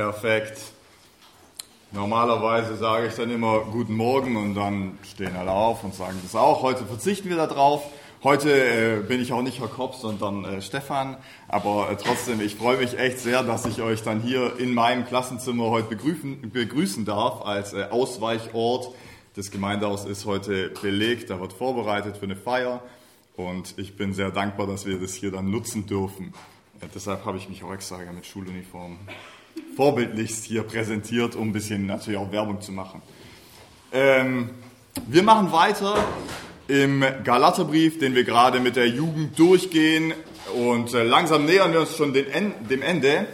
Perfekt. Normalerweise sage ich dann immer Guten Morgen und dann stehen alle auf und sagen das auch. Heute verzichten wir darauf. Heute äh, bin ich auch nicht Herr Kopp, sondern äh, Stefan. Aber äh, trotzdem, ich freue mich echt sehr, dass ich euch dann hier in meinem Klassenzimmer heute begrüßen, begrüßen darf als äh, Ausweichort. Das Gemeindehaus ist heute belegt, da wird vorbereitet für eine Feier. Und ich bin sehr dankbar, dass wir das hier dann nutzen dürfen. Ja, deshalb habe ich mich auch extra mit Schuluniform vorbildlichst hier präsentiert, um ein bisschen natürlich auch Werbung zu machen. Ähm, wir machen weiter im Galaterbrief, den wir gerade mit der Jugend durchgehen und äh, langsam nähern wir uns schon en dem Ende.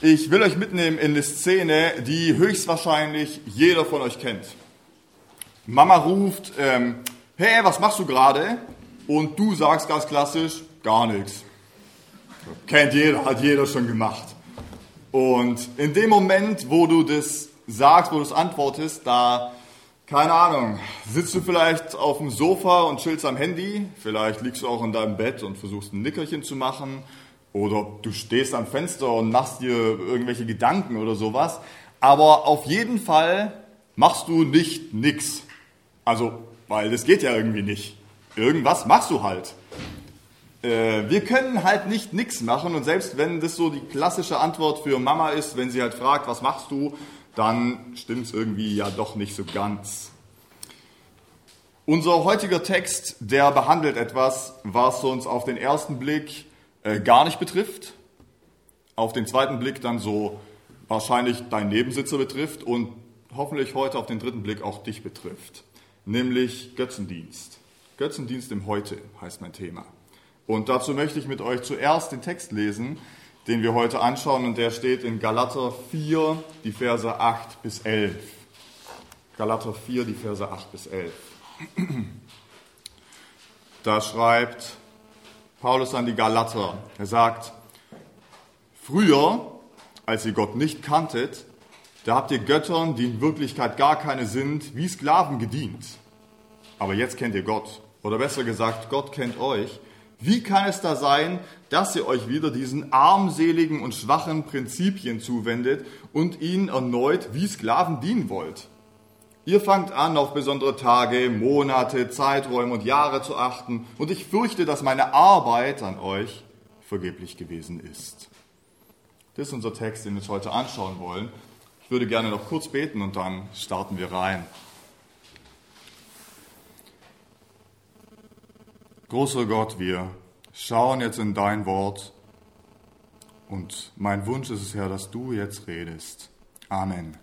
Ich will euch mitnehmen in eine Szene, die höchstwahrscheinlich jeder von euch kennt. Mama ruft, ähm, hey, was machst du gerade? Und du sagst ganz klassisch, gar nichts. Kennt jeder, hat jeder schon gemacht. Und in dem Moment, wo du das sagst, wo du es antwortest, da, keine Ahnung, sitzt du vielleicht auf dem Sofa und chillst am Handy, vielleicht liegst du auch in deinem Bett und versuchst ein Nickerchen zu machen, oder du stehst am Fenster und machst dir irgendwelche Gedanken oder sowas. Aber auf jeden Fall machst du nicht nix. Also, weil das geht ja irgendwie nicht. Irgendwas machst du halt. Äh, wir können halt nicht nichts machen und selbst wenn das so die klassische Antwort für Mama ist, wenn sie halt fragt, was machst du, dann stimmt es irgendwie ja doch nicht so ganz. Unser heutiger Text, der behandelt etwas, was uns auf den ersten Blick äh, gar nicht betrifft, auf den zweiten Blick dann so wahrscheinlich dein Nebensitzer betrifft und hoffentlich heute auf den dritten Blick auch dich betrifft, nämlich Götzendienst. Götzendienst im Heute heißt mein Thema. Und dazu möchte ich mit euch zuerst den Text lesen, den wir heute anschauen, und der steht in Galater 4, die Verse 8 bis 11. Galater 4, die Verse 8 bis 11. Da schreibt Paulus an die Galater, er sagt, früher, als ihr Gott nicht kanntet, da habt ihr Göttern, die in Wirklichkeit gar keine sind, wie Sklaven gedient. Aber jetzt kennt ihr Gott. Oder besser gesagt, Gott kennt euch wie kann es da sein, dass ihr euch wieder diesen armseligen und schwachen Prinzipien zuwendet und ihnen erneut wie Sklaven dienen wollt? Ihr fangt an, auf besondere Tage, Monate, Zeiträume und Jahre zu achten, und ich fürchte, dass meine Arbeit an euch vergeblich gewesen ist. Das ist unser Text, den wir uns heute anschauen wollen. Ich würde gerne noch kurz beten und dann starten wir rein. Großer Gott, wir schauen jetzt in dein Wort und mein Wunsch ist es, Herr, dass du jetzt redest. Amen.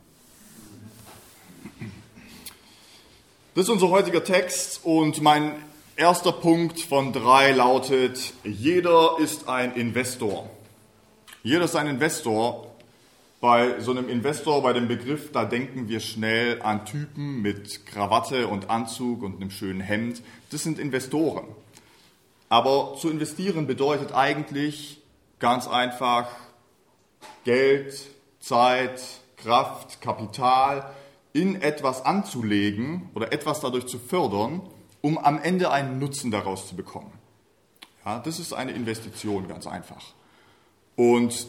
Das ist unser heutiger Text und mein erster Punkt von drei lautet, jeder ist ein Investor. Jeder ist ein Investor. Bei so einem Investor, bei dem Begriff, da denken wir schnell an Typen mit Krawatte und Anzug und einem schönen Hemd. Das sind Investoren. Aber zu investieren bedeutet eigentlich ganz einfach Geld, Zeit, Kraft, Kapital in etwas anzulegen oder etwas dadurch zu fördern, um am Ende einen Nutzen daraus zu bekommen. Ja, das ist eine Investition, ganz einfach. Und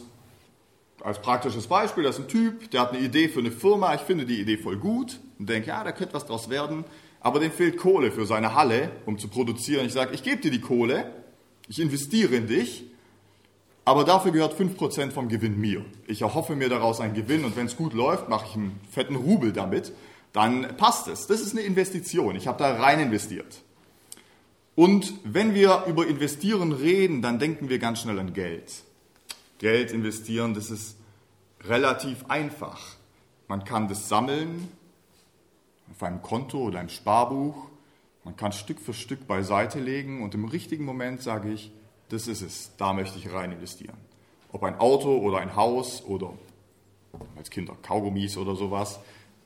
als praktisches Beispiel, das ist ein Typ, der hat eine Idee für eine Firma, ich finde die Idee voll gut und denke, ja, da könnte was draus werden aber dem fehlt Kohle für seine Halle, um zu produzieren. Ich sage, ich gebe dir die Kohle, ich investiere in dich, aber dafür gehört 5% vom Gewinn mir. Ich erhoffe mir daraus einen Gewinn und wenn es gut läuft, mache ich einen fetten Rubel damit, dann passt es. Das ist eine Investition. Ich habe da rein investiert. Und wenn wir über Investieren reden, dann denken wir ganz schnell an Geld. Geld investieren, das ist relativ einfach. Man kann das sammeln, auf einem Konto oder einem Sparbuch. Man kann Stück für Stück beiseite legen und im richtigen Moment sage ich, das ist es, da möchte ich rein investieren. Ob ein Auto oder ein Haus oder als Kinder Kaugummis oder sowas.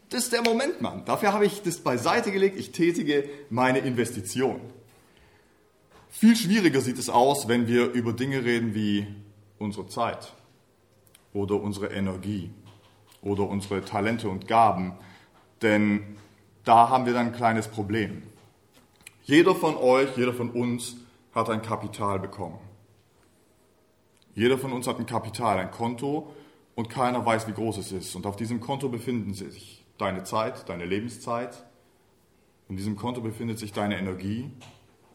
Das ist der Moment, Mann. Dafür habe ich das beiseite gelegt. Ich tätige meine Investition. Viel schwieriger sieht es aus, wenn wir über Dinge reden wie unsere Zeit oder unsere Energie oder unsere Talente und Gaben. Denn da haben wir dann ein kleines Problem. Jeder von euch, jeder von uns hat ein Kapital bekommen. Jeder von uns hat ein Kapital, ein Konto, und keiner weiß, wie groß es ist. Und auf diesem Konto befinden sich deine Zeit, deine Lebenszeit, in diesem Konto befindet sich deine Energie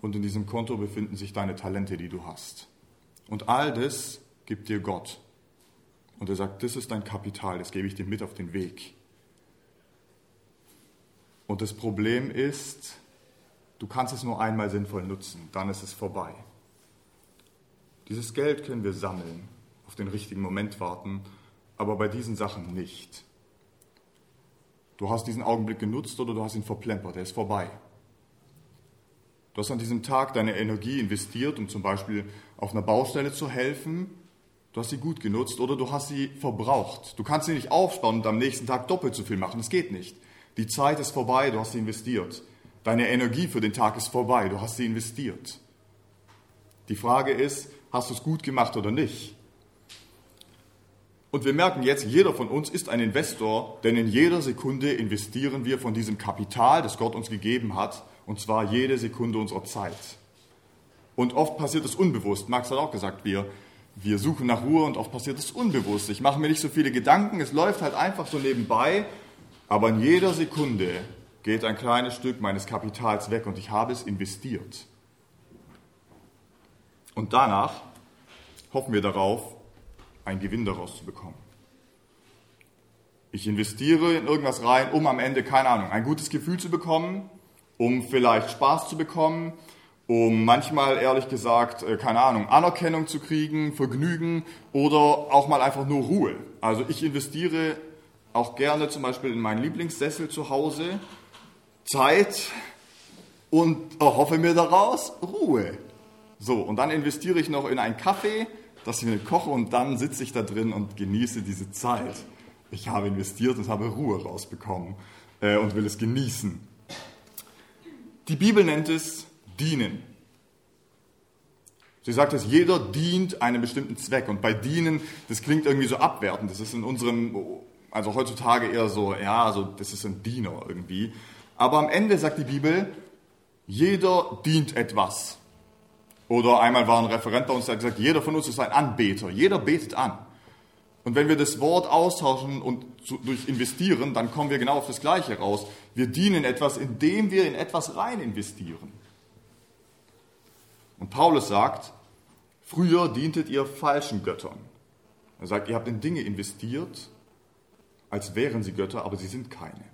und in diesem Konto befinden sich deine Talente, die du hast. Und all das gibt dir Gott. Und er sagt, das ist dein Kapital, das gebe ich dir mit auf den Weg. Und das Problem ist, du kannst es nur einmal sinnvoll nutzen, dann ist es vorbei. Dieses Geld können wir sammeln, auf den richtigen Moment warten, aber bei diesen Sachen nicht. Du hast diesen Augenblick genutzt oder du hast ihn verplempert, er ist vorbei. Du hast an diesem Tag deine Energie investiert, um zum Beispiel auf einer Baustelle zu helfen. Du hast sie gut genutzt oder du hast sie verbraucht. Du kannst sie nicht aufsparen und am nächsten Tag doppelt so viel machen. Das geht nicht. Die Zeit ist vorbei, du hast sie investiert. Deine Energie für den Tag ist vorbei, du hast sie investiert. Die Frage ist, hast du es gut gemacht oder nicht? Und wir merken jetzt, jeder von uns ist ein Investor, denn in jeder Sekunde investieren wir von diesem Kapital, das Gott uns gegeben hat, und zwar jede Sekunde unserer Zeit. Und oft passiert es unbewusst. Max hat auch gesagt, wir, wir suchen nach Ruhe und oft passiert es unbewusst. Ich mache mir nicht so viele Gedanken, es läuft halt einfach so nebenbei, aber in jeder Sekunde geht ein kleines Stück meines Kapitals weg und ich habe es investiert. Und danach hoffen wir darauf, einen Gewinn daraus zu bekommen. Ich investiere in irgendwas rein, um am Ende, keine Ahnung, ein gutes Gefühl zu bekommen, um vielleicht Spaß zu bekommen, um manchmal, ehrlich gesagt, äh, keine Ahnung, Anerkennung zu kriegen, Vergnügen oder auch mal einfach nur Ruhe. Also ich investiere auch gerne zum Beispiel in meinen Lieblingssessel zu Hause, Zeit und erhoffe mir daraus Ruhe. So, und dann investiere ich noch in einen Kaffee, dass ich mir koche und dann sitze ich da drin und genieße diese Zeit. Ich habe investiert und habe Ruhe rausbekommen äh, und will es genießen. Die Bibel nennt es dienen. Sie sagt, dass jeder dient einem bestimmten Zweck. Und bei dienen, das klingt irgendwie so abwertend. Das ist in unserem, also heutzutage eher so, ja, also das ist ein Diener irgendwie. Aber am Ende sagt die Bibel, jeder dient etwas. Oder einmal war ein Referent bei uns, der hat gesagt, jeder von uns ist ein Anbeter. Jeder betet an. Und wenn wir das Wort austauschen und durch investieren, dann kommen wir genau auf das Gleiche raus. Wir dienen etwas, indem wir in etwas rein investieren. Und Paulus sagt, früher dientet ihr falschen Göttern. Er sagt, ihr habt in Dinge investiert, als wären sie Götter, aber sie sind keine.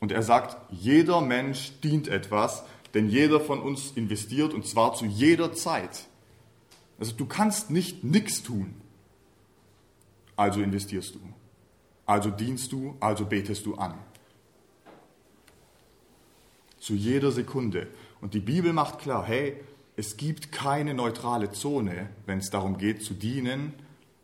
Und er sagt, jeder Mensch dient etwas, denn jeder von uns investiert und zwar zu jeder Zeit. Also du kannst nicht nichts tun. Also investierst du. Also dienst du, also betest du an. Zu jeder Sekunde. Und die Bibel macht klar, hey, es gibt keine neutrale Zone, wenn es darum geht zu dienen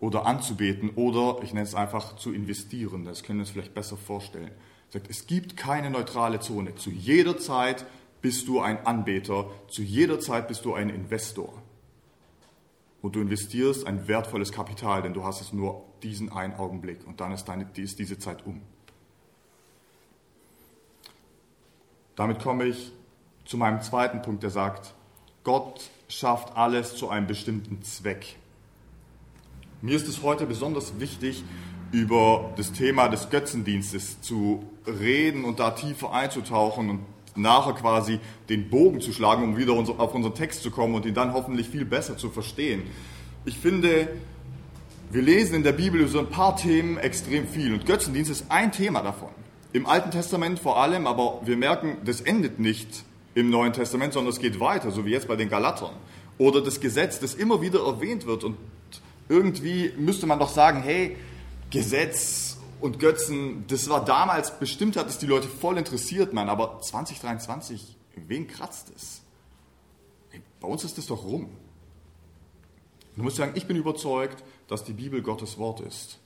oder anzubeten oder, ich nenne es einfach, zu investieren. Das können wir uns vielleicht besser vorstellen. Sagt, es gibt keine neutrale Zone. Zu jeder Zeit bist du ein Anbeter, zu jeder Zeit bist du ein Investor. Und du investierst ein wertvolles Kapital, denn du hast es nur diesen einen Augenblick und dann ist, deine, ist diese Zeit um. Damit komme ich zu meinem zweiten Punkt, der sagt, Gott schafft alles zu einem bestimmten Zweck. Mir ist es heute besonders wichtig, über das Thema des Götzendienstes zu reden und da tiefer einzutauchen und nachher quasi den Bogen zu schlagen, um wieder auf unseren Text zu kommen und ihn dann hoffentlich viel besser zu verstehen. Ich finde, wir lesen in der Bibel über so ein paar Themen extrem viel und Götzendienst ist ein Thema davon. Im Alten Testament vor allem, aber wir merken, das endet nicht im Neuen Testament, sondern es geht weiter, so wie jetzt bei den Galatern. Oder das Gesetz, das immer wieder erwähnt wird und irgendwie müsste man doch sagen, hey, Gesetz, und Götzen, das war damals, bestimmt hat es die Leute voll interessiert, man, aber 2023, wen kratzt es? Bei uns ist das doch rum. Du musst sagen, ich bin überzeugt, dass die Bibel Gottes Wort ist.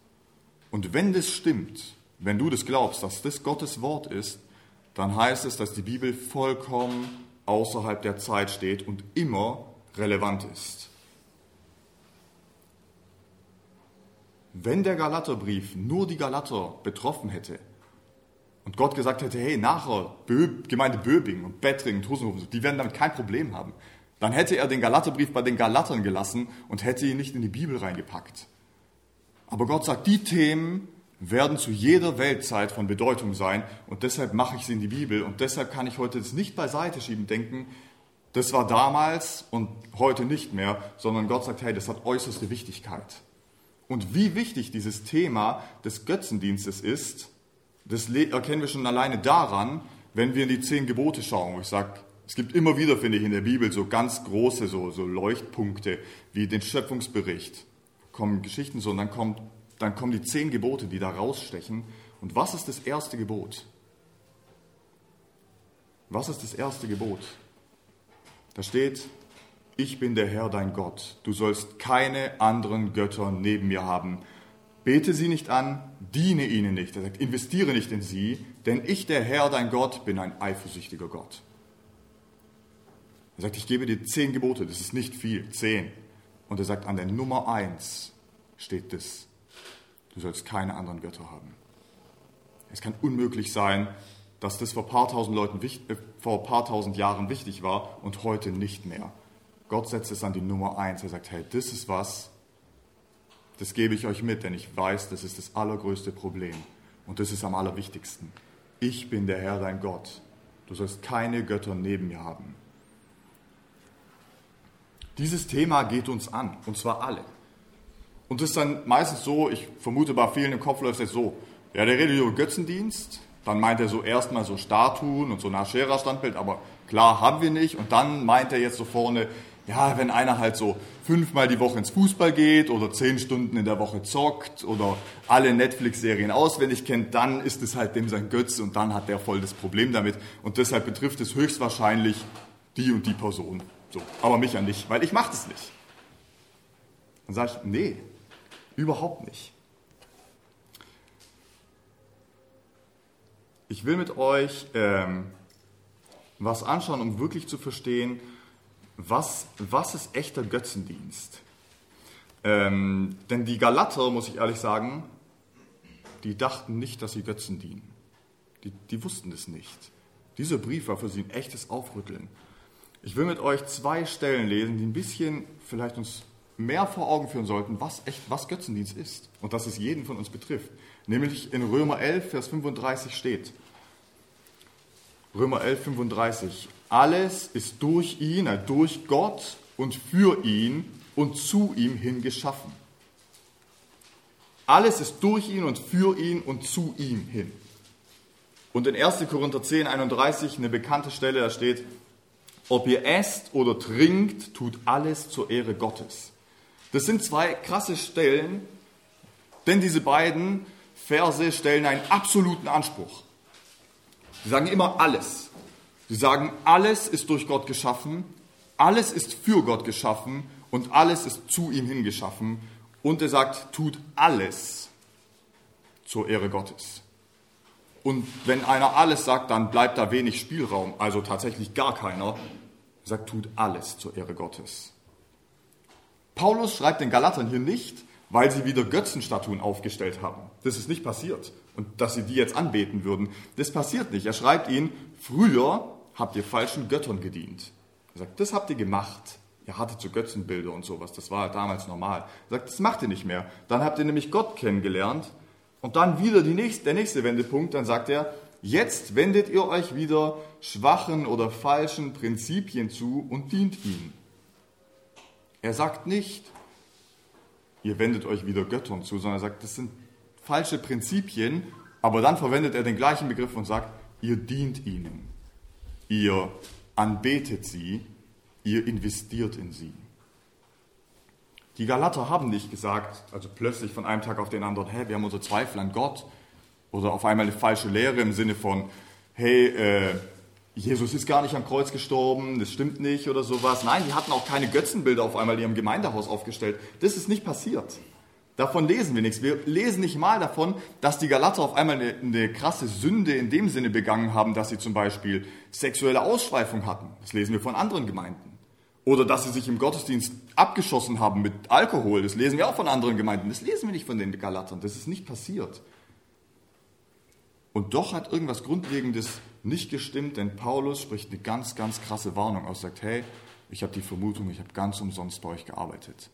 Und wenn das stimmt, wenn du das glaubst, dass das Gottes Wort ist, dann heißt es, dass die Bibel vollkommen außerhalb der Zeit steht und immer relevant ist. Wenn der Galaterbrief nur die Galater betroffen hätte und Gott gesagt hätte, hey, nachher Bö Gemeinde Böbing und Bettring und Husenhofen, die werden damit kein Problem haben, dann hätte er den Galaterbrief bei den Galatern gelassen und hätte ihn nicht in die Bibel reingepackt. Aber Gott sagt, die Themen werden zu jeder Weltzeit von Bedeutung sein und deshalb mache ich sie in die Bibel und deshalb kann ich heute das nicht beiseite schieben, denken, das war damals und heute nicht mehr, sondern Gott sagt, hey, das hat äußerste Wichtigkeit. Und wie wichtig dieses Thema des Götzendienstes ist, das erkennen wir schon alleine daran, wenn wir in die zehn Gebote schauen. Ich sage, es gibt immer wieder, finde ich, in der Bibel so ganz große so, so Leuchtpunkte wie den Schöpfungsbericht. Kommen Geschichten so und dann, kommt, dann kommen die zehn Gebote, die da rausstechen. Und was ist das erste Gebot? Was ist das erste Gebot? Da steht, ich bin der Herr dein Gott, du sollst keine anderen Götter neben mir haben. Bete sie nicht an, diene ihnen nicht. Er sagt, investiere nicht in sie, denn ich, der Herr dein Gott, bin ein eifersüchtiger Gott. Er sagt, ich gebe dir zehn Gebote, das ist nicht viel, zehn. Und er sagt, an der Nummer eins steht das, du sollst keine anderen Götter haben. Es kann unmöglich sein, dass das vor paar tausend Leuten, äh, vor paar tausend Jahren wichtig war und heute nicht mehr. Gott setzt es an die Nummer eins. Er sagt, hey, das ist was, das gebe ich euch mit, denn ich weiß, das ist das allergrößte Problem. Und das ist am allerwichtigsten. Ich bin der Herr, dein Gott. Du sollst keine Götter neben mir haben. Dieses Thema geht uns an, und zwar alle. Und das ist dann meistens so, ich vermute bei vielen im Kopf läuft es so, ja, der redet über Götzendienst, dann meint er so erstmal so Statuen und so ein Aschera-Standbild, aber klar haben wir nicht. Und dann meint er jetzt so vorne, ja, wenn einer halt so fünfmal die Woche ins Fußball geht oder zehn Stunden in der Woche zockt oder alle Netflix-Serien auswendig kennt, dann ist es halt dem sein Götze und dann hat der voll das Problem damit. Und deshalb betrifft es höchstwahrscheinlich die und die Person. So, aber mich ja nicht, weil ich mache das nicht. Dann sage ich, nee, überhaupt nicht. Ich will mit euch ähm, was anschauen, um wirklich zu verstehen, was, was ist echter Götzendienst. Ähm, denn die Galater, muss ich ehrlich sagen, die dachten nicht, dass sie Götzen dienen. Die, die wussten es nicht. Dieser Brief war für sie ein echtes Aufrütteln. Ich will mit euch zwei Stellen lesen, die ein bisschen vielleicht uns mehr vor Augen führen sollten, was echt, was Götzendienst ist und dass es jeden von uns betrifft. Nämlich in Römer 11, Vers 35 steht. Römer 11, 35. Alles ist durch ihn, äh, durch Gott und für ihn und zu ihm hin geschaffen. Alles ist durch ihn und für ihn und zu ihm hin. Und in 1. Korinther 10, 31 eine bekannte Stelle, da steht, ob ihr esst oder trinkt, tut alles zur Ehre Gottes. Das sind zwei krasse Stellen, denn diese beiden Verse stellen einen absoluten Anspruch. Sie sagen immer alles. Sie sagen, alles ist durch Gott geschaffen, alles ist für Gott geschaffen und alles ist zu ihm hingeschaffen. Und er sagt, tut alles zur Ehre Gottes. Und wenn einer alles sagt, dann bleibt da wenig Spielraum, also tatsächlich gar keiner. Er sagt, tut alles zur Ehre Gottes. Paulus schreibt den Galatern hier nicht, weil sie wieder Götzenstatuen aufgestellt haben. Das ist nicht passiert. Und dass sie die jetzt anbeten würden, das passiert nicht. Er schreibt ihnen, früher habt ihr falschen Göttern gedient. Er sagt, das habt ihr gemacht. Ihr hattet so Götzenbilder und sowas, das war damals normal. Er sagt, das macht ihr nicht mehr. Dann habt ihr nämlich Gott kennengelernt. Und dann wieder nächste, der nächste Wendepunkt, dann sagt er, jetzt wendet ihr euch wieder schwachen oder falschen Prinzipien zu und dient ihnen. Er sagt nicht, ihr wendet euch wieder Göttern zu, sondern er sagt, das sind falsche Prinzipien, aber dann verwendet er den gleichen Begriff und sagt, ihr dient ihnen, ihr anbetet sie, ihr investiert in sie. Die Galater haben nicht gesagt, also plötzlich von einem Tag auf den anderen, hey, wir haben unsere Zweifel an Gott, oder auf einmal eine falsche Lehre im Sinne von, hey, äh, Jesus ist gar nicht am Kreuz gestorben, das stimmt nicht oder sowas. Nein, die hatten auch keine Götzenbilder auf einmal in ihrem Gemeindehaus aufgestellt. Das ist nicht passiert. Davon lesen wir nichts. Wir lesen nicht mal davon, dass die Galater auf einmal eine, eine, krasse Sünde in dem Sinne begangen haben, dass sie zum Beispiel sexuelle Ausschweifung hatten. Das lesen wir von anderen Gemeinden. Oder dass sie sich im Gottesdienst abgeschossen haben mit Alkohol. Das lesen wir auch von anderen Gemeinden. Das lesen wir nicht von den Galatern. Das ist nicht passiert. Und doch hat irgendwas Grundlegendes nicht gestimmt, denn Paulus spricht eine ganz, ganz krasse Warnung aus, sagt, hey, ich habe die Vermutung, ich habe ganz umsonst bei euch gearbeitet.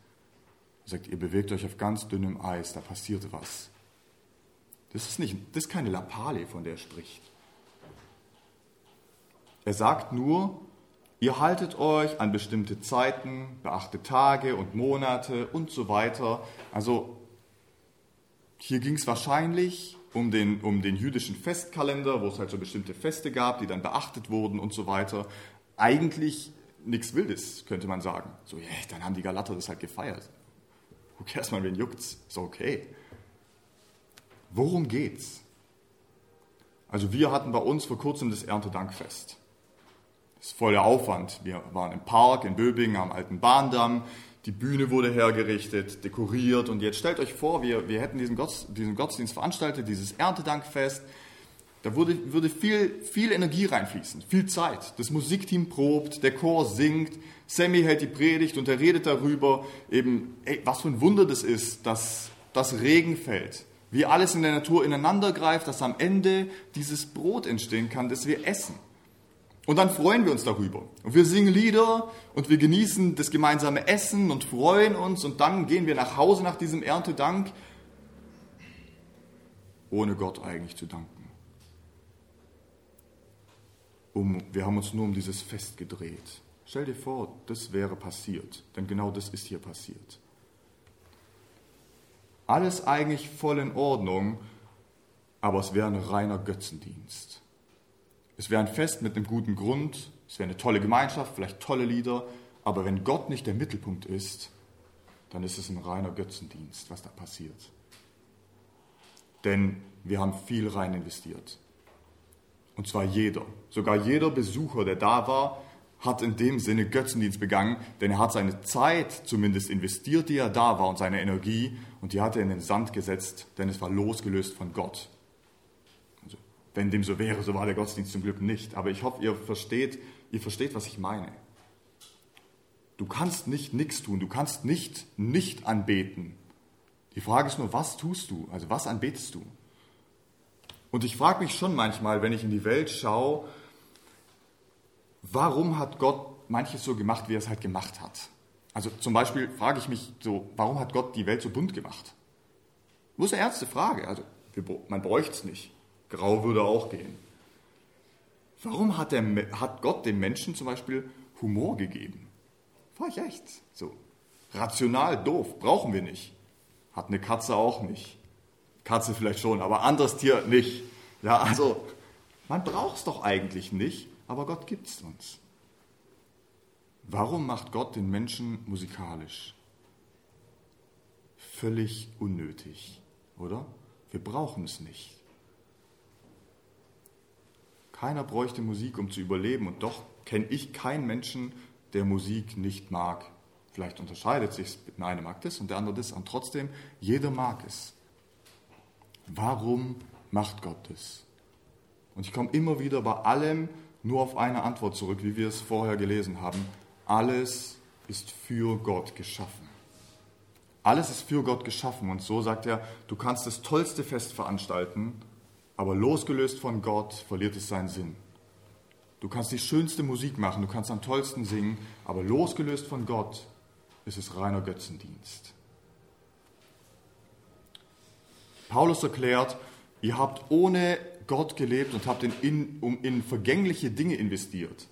Er sagt, ihr bewegt euch auf ganz dünnem Eis, da passiert was. Das ist, nicht, das ist keine Lappale, von der er spricht. Er sagt nur, ihr haltet euch an bestimmte Zeiten, beachtet Tage und Monate und so weiter. Also hier ging es wahrscheinlich um den, um den jüdischen Festkalender, wo es halt so bestimmte Feste gab, die dann beachtet wurden und so weiter. Eigentlich nichts Wildes, könnte man sagen. So, yeah, dann haben die Galater das halt gefeiert. Who cares man, wen juckt's? Ist okay. Worum geht's? Also wir hatten bei uns vor kurzem das Erntedankfest. Das ist voll der Aufwand. Wir waren im Park in Böbingen am alten Bahndamm. Die Bühne wurde hergerichtet, dekoriert und jetzt stellt euch vor, wir, wir hätten diesen, Gott, diesen Gottesdienst veranstaltet, dieses Erntedankfest. Da würde, würde viel, viel Energie reinfließen, viel Zeit. Das Musikteam probt, der Chor singt, Sammy hält die Predigt und er redet darüber, eben, ey, was für ein Wunder das ist, dass das Regen fällt, wie alles in der Natur ineinander greift, dass am Ende dieses Brot entstehen kann, das wir essen. Und dann freuen wir uns darüber. Und wir singen Lieder und wir genießen das gemeinsame Essen und freuen uns und dann gehen wir nach Hause nach diesem Erntedank, ohne Gott eigentlich zu danken. Um, wir haben uns nur um dieses Fest gedreht. Stell dir vor, das wäre passiert, denn genau das ist hier passiert. Alles eigentlich voll in Ordnung, aber es wäre ein reiner Götzendienst. Es wäre ein Fest mit einem guten Grund, es wäre eine tolle Gemeinschaft, vielleicht tolle Lieder, aber wenn Gott nicht der Mittelpunkt ist, dann ist es ein reiner Götzendienst, was da passiert. Denn wir haben viel rein investiert. Und zwar jeder. Sogar jeder Besucher, der da war, hat in dem Sinne Götzendienst begangen, denn er hat seine Zeit zumindest investiert, die er da war, und seine Energie, und die hat er in den Sand gesetzt, denn es war losgelöst von Gott. Wenn dem so wäre, so war der Gottesdienst zum Glück nicht. Aber ich hoffe, ihr versteht, ihr versteht, was ich meine. Du kannst nicht nichts tun, du kannst nicht nicht anbeten. Die Frage ist nur, was tust du? Also was anbetest du? Und ich frage mich schon manchmal, wenn ich in die Welt schaue, warum hat Gott manches so gemacht, wie er es halt gemacht hat? Also zum Beispiel frage ich mich so, warum hat Gott die Welt so bunt gemacht? Ist eine ernste Frage. Also man bräuchte es nicht. Grau würde auch gehen. Warum hat, der, hat Gott dem Menschen zum Beispiel Humor gegeben? War ich echt so. Rational doof, brauchen wir nicht. Hat eine Katze auch nicht. Katze vielleicht schon, aber anderes Tier nicht. Ja, also, man braucht es doch eigentlich nicht, aber Gott gibt es uns. Warum macht Gott den Menschen musikalisch? Völlig unnötig, oder? Wir brauchen es nicht. Keiner bräuchte Musik, um zu überleben. Und doch kenne ich keinen Menschen, der Musik nicht mag. Vielleicht unterscheidet sich der eine mag das und der andere das, und trotzdem, jeder mag es. Warum macht Gott das? Und ich komme immer wieder bei allem nur auf eine Antwort zurück, wie wir es vorher gelesen haben. Alles ist für Gott geschaffen. Alles ist für Gott geschaffen. Und so sagt er, du kannst das tollste Fest veranstalten, aber losgelöst von Gott verliert es seinen Sinn. Du kannst die schönste Musik machen, du kannst am tollsten singen, aber losgelöst von Gott ist es reiner Götzendienst. Paulus erklärt, ihr habt ohne Gott gelebt und habt in, in, um, in vergängliche Dinge investiert.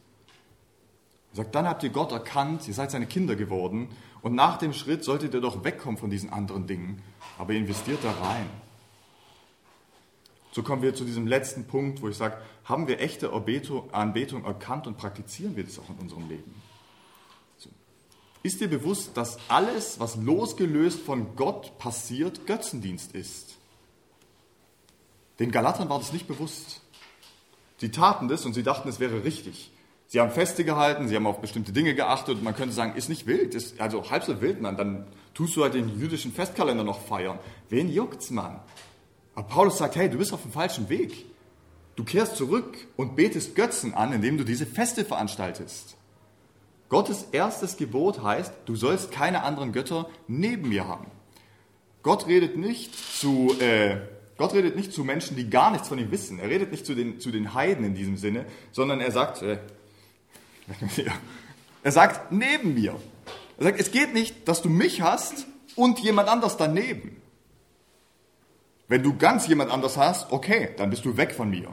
Er sagt, dann habt ihr Gott erkannt, ihr seid seine Kinder geworden und nach dem Schritt solltet ihr doch wegkommen von diesen anderen Dingen, aber investiert da rein. So kommen wir zu diesem letzten Punkt, wo ich sage, haben wir echte Anbetung erkannt und praktizieren wir das auch in unserem Leben? Ist dir bewusst, dass alles, was losgelöst von Gott passiert, Götzendienst ist? Den Galatern war das nicht bewusst. Sie taten das und sie dachten, es wäre richtig. Sie haben Feste gehalten, sie haben auf bestimmte Dinge geachtet und man könnte sagen, ist nicht wild, ist also halb so wild, man, dann tust du halt den jüdischen Festkalender noch feiern. Wen juckt's, Mann? Aber Paulus sagt, hey, du bist auf dem falschen Weg. Du kehrst zurück und betest Götzen an, indem du diese Feste veranstaltest. Gottes erstes Gebot heißt, du sollst keine anderen Götter neben mir haben. Gott redet nicht zu, äh, Gott redet nicht zu Menschen, die gar nichts von ihm wissen. Er redet nicht zu den, zu den Heiden in diesem Sinne, sondern er sagt, äh, er sagt neben mir. Er sagt, es geht nicht, dass du mich hast und jemand anders daneben. Wenn du ganz jemand anders hast, okay, dann bist du weg von mir.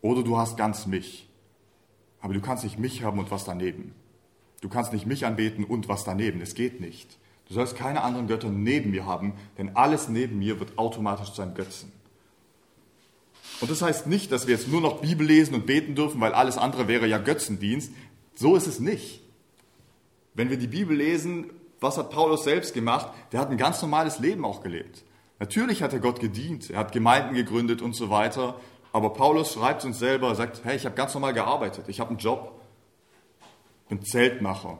Oder du hast ganz mich. Aber du kannst nicht mich haben und was daneben. Du kannst nicht mich anbeten und was daneben. Es geht nicht. Du sollst keine anderen Götter neben mir haben, denn alles neben mir wird automatisch zu einem Götzen. Und das heißt nicht, dass wir jetzt nur noch Bibel lesen und beten dürfen, weil alles andere wäre ja Götzendienst. So ist es nicht. Wenn wir die Bibel lesen, was hat Paulus selbst gemacht? Der hat ein ganz normales Leben auch gelebt. Natürlich hat er Gott gedient, er hat Gemeinden gegründet und so weiter. Aber Paulus schreibt uns selber, er sagt, hey, ich habe ganz normal gearbeitet, ich habe einen Job, bin Zeltmacher.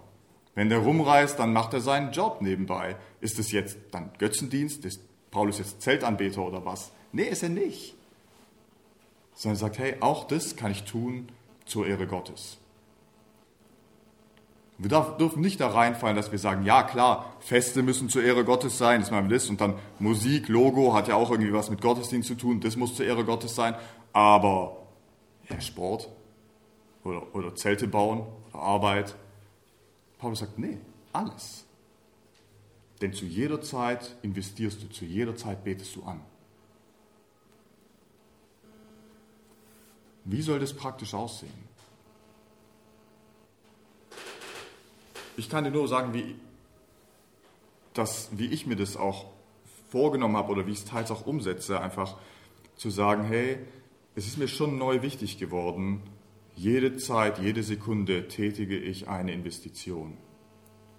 Wenn der rumreist, dann macht er seinen Job nebenbei. Ist es jetzt dann Götzendienst? Ist Paulus jetzt Zeltanbeter oder was? Nee, ist er nicht. Sondern er sagt, hey, auch das kann ich tun zur Ehre Gottes. Wir dürfen nicht da reinfallen, dass wir sagen, ja klar, Feste müssen zur Ehre Gottes sein, das machen wir. Und dann Musik, Logo hat ja auch irgendwie was mit Gottesdienst zu tun, das muss zur Ehre Gottes sein. Aber ja, Sport oder, oder Zelte bauen oder Arbeit. Paulus sagt, nee, alles. Denn zu jeder Zeit investierst du, zu jeder Zeit betest du an. Wie soll das praktisch aussehen? Ich kann dir nur sagen, wie, das, wie ich mir das auch vorgenommen habe oder wie ich es teils auch umsetze, einfach zu sagen, hey, es ist mir schon neu wichtig geworden, jede Zeit, jede Sekunde tätige ich eine Investition.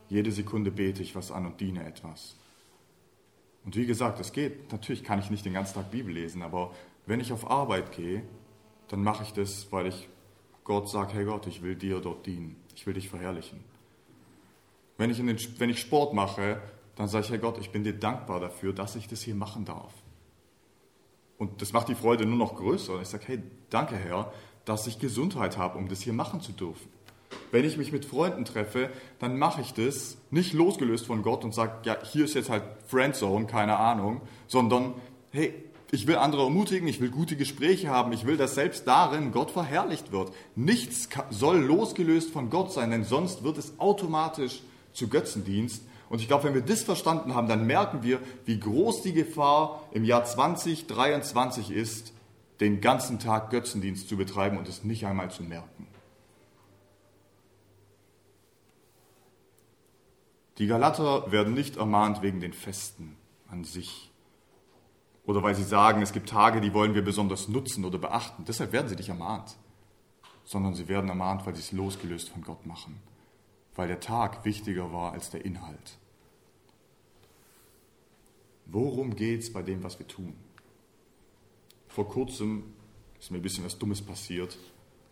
Jede Sekunde bete ich was an und diene etwas. Und wie gesagt, es geht, natürlich kann ich nicht den ganzen Tag Bibel lesen, aber wenn ich auf Arbeit gehe, dann mache ich das, weil ich Gott sage, hey Gott, ich will dir dort dienen, ich will dich verherrlichen. Wenn ich, den, wenn ich Sport mache, dann sage ich, Herr Gott, ich bin dir dankbar dafür, dass ich das hier machen darf. Und das macht die Freude nur noch größer. Und ich sage, hey, danke Herr, dass ich Gesundheit habe, um das hier machen zu dürfen. Wenn ich mich mit Freunden treffe, dann mache ich das nicht losgelöst von Gott und sage, ja, hier ist jetzt halt Friendzone, keine Ahnung, sondern, hey, ich will andere ermutigen, ich will gute Gespräche haben, ich will, dass selbst darin Gott verherrlicht wird. Nichts soll losgelöst von Gott sein, denn sonst wird es automatisch zu Götzendienst. Und ich glaube, wenn wir das verstanden haben, dann merken wir, wie groß die Gefahr im Jahr 2023 ist, den ganzen Tag Götzendienst zu betreiben und es nicht einmal zu merken. Die Galater werden nicht ermahnt wegen den Festen an sich. Oder weil sie sagen, es gibt Tage, die wollen wir besonders nutzen oder beachten. Deshalb werden sie nicht ermahnt. Sondern sie werden ermahnt, weil sie es losgelöst von Gott machen weil der Tag wichtiger war als der Inhalt. Worum geht es bei dem, was wir tun? Vor kurzem ist mir ein bisschen was Dummes passiert.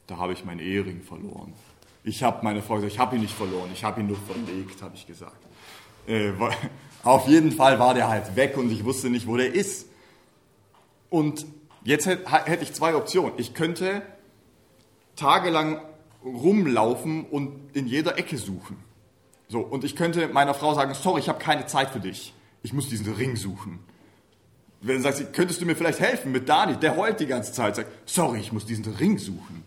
Da habe ich meinen Ehering verloren. Ich habe meine Frau gesagt, ich habe ihn nicht verloren, ich habe ihn nur verlegt, habe ich gesagt. Äh, auf jeden Fall war der halt weg und ich wusste nicht, wo der ist. Und jetzt hätte ich zwei Optionen. Ich könnte tagelang rumlaufen und in jeder Ecke suchen. So, und ich könnte meiner Frau sagen, sorry, ich habe keine Zeit für dich. Ich muss diesen Ring suchen. Wenn du sagst, könntest du mir vielleicht helfen mit Dani, der heult die ganze Zeit, sagt, sorry, ich muss diesen Ring suchen.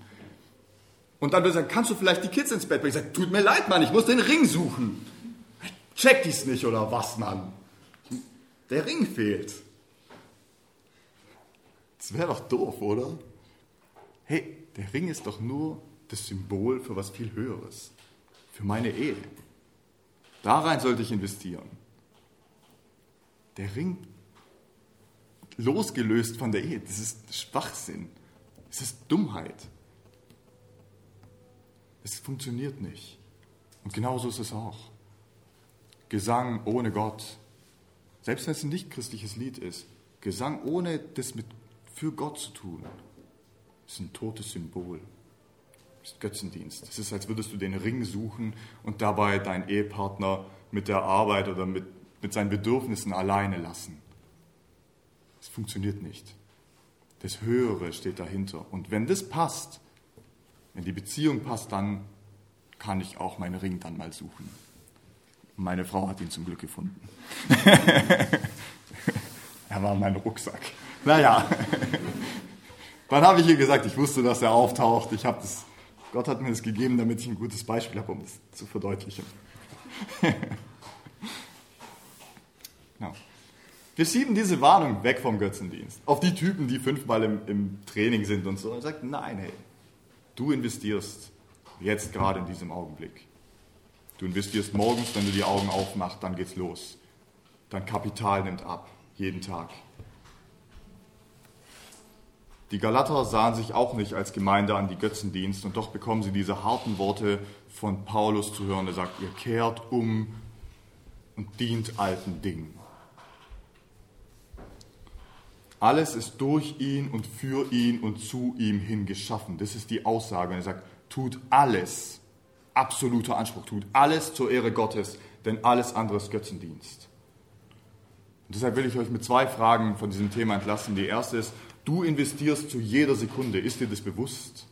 Und dann ich sagen, kannst du vielleicht die Kids ins Bett bringen? Ich sage, tut mir leid, Mann, ich muss den Ring suchen. Check dies nicht oder was, Mann? Der Ring fehlt. Das wäre doch doof, oder? Hey, der Ring ist doch nur das Symbol für was viel Höheres, für meine Ehe. Da rein sollte ich investieren. Der Ring, losgelöst von der Ehe, das ist Schwachsinn, das ist Dummheit. Es funktioniert nicht. Und genauso ist es auch. Gesang ohne Gott, selbst wenn es ein nicht christliches Lied ist, Gesang ohne das mit für Gott zu tun, ist ein totes Symbol ist Götzendienst. Es ist, als würdest du den Ring suchen und dabei deinen Ehepartner mit der Arbeit oder mit, mit seinen Bedürfnissen alleine lassen. Es funktioniert nicht. Das Höhere steht dahinter. Und wenn das passt, wenn die Beziehung passt, dann kann ich auch meinen Ring dann mal suchen. Meine Frau hat ihn zum Glück gefunden. er war mein Rucksack. Naja. Dann habe ich ihr gesagt, ich wusste, dass er auftaucht. Ich das Gott hat mir das gegeben, damit ich ein gutes Beispiel habe, um das zu verdeutlichen. Genau. Wir schieben diese Warnung weg vom Götzendienst. Auf die Typen, die fünfmal im, im Training sind und so. Und sagt, nein, hey, du investierst jetzt gerade in diesem Augenblick. Du investierst morgens, wenn du die Augen aufmachst, dann geht's los. Dein Kapital nimmt ab, jeden Tag. Die Galater sahen sich auch nicht als Gemeinde an die Götzendienst und doch bekommen sie diese harten Worte von Paulus zu hören. Er sagt, ihr kehrt um und dient alten Dingen. Alles ist durch ihn und für ihn und zu ihm hin geschaffen. Das ist die Aussage. Und er sagt, tut alles, absoluter Anspruch, tut alles zur Ehre Gottes, denn alles andere ist Götzendienst. Und deshalb will ich euch mit zwei Fragen von diesem Thema entlassen. Die erste ist, du investierst zu jeder Sekunde. Ist dir das bewusst?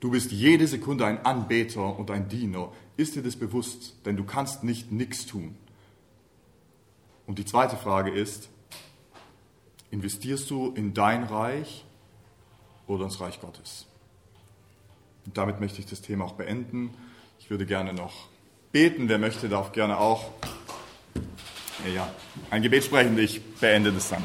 Du bist jede Sekunde ein Anbeter und ein Diener. Ist dir das bewusst? Denn du kannst nicht nichts tun. Und die zweite Frage ist, investierst du in dein Reich oder ins Reich Gottes? Und damit möchte ich das Thema auch beenden. Ich würde gerne noch beten. Wer möchte, darf gerne auch ja, ein Gebet sprechen. Ich beende das dann.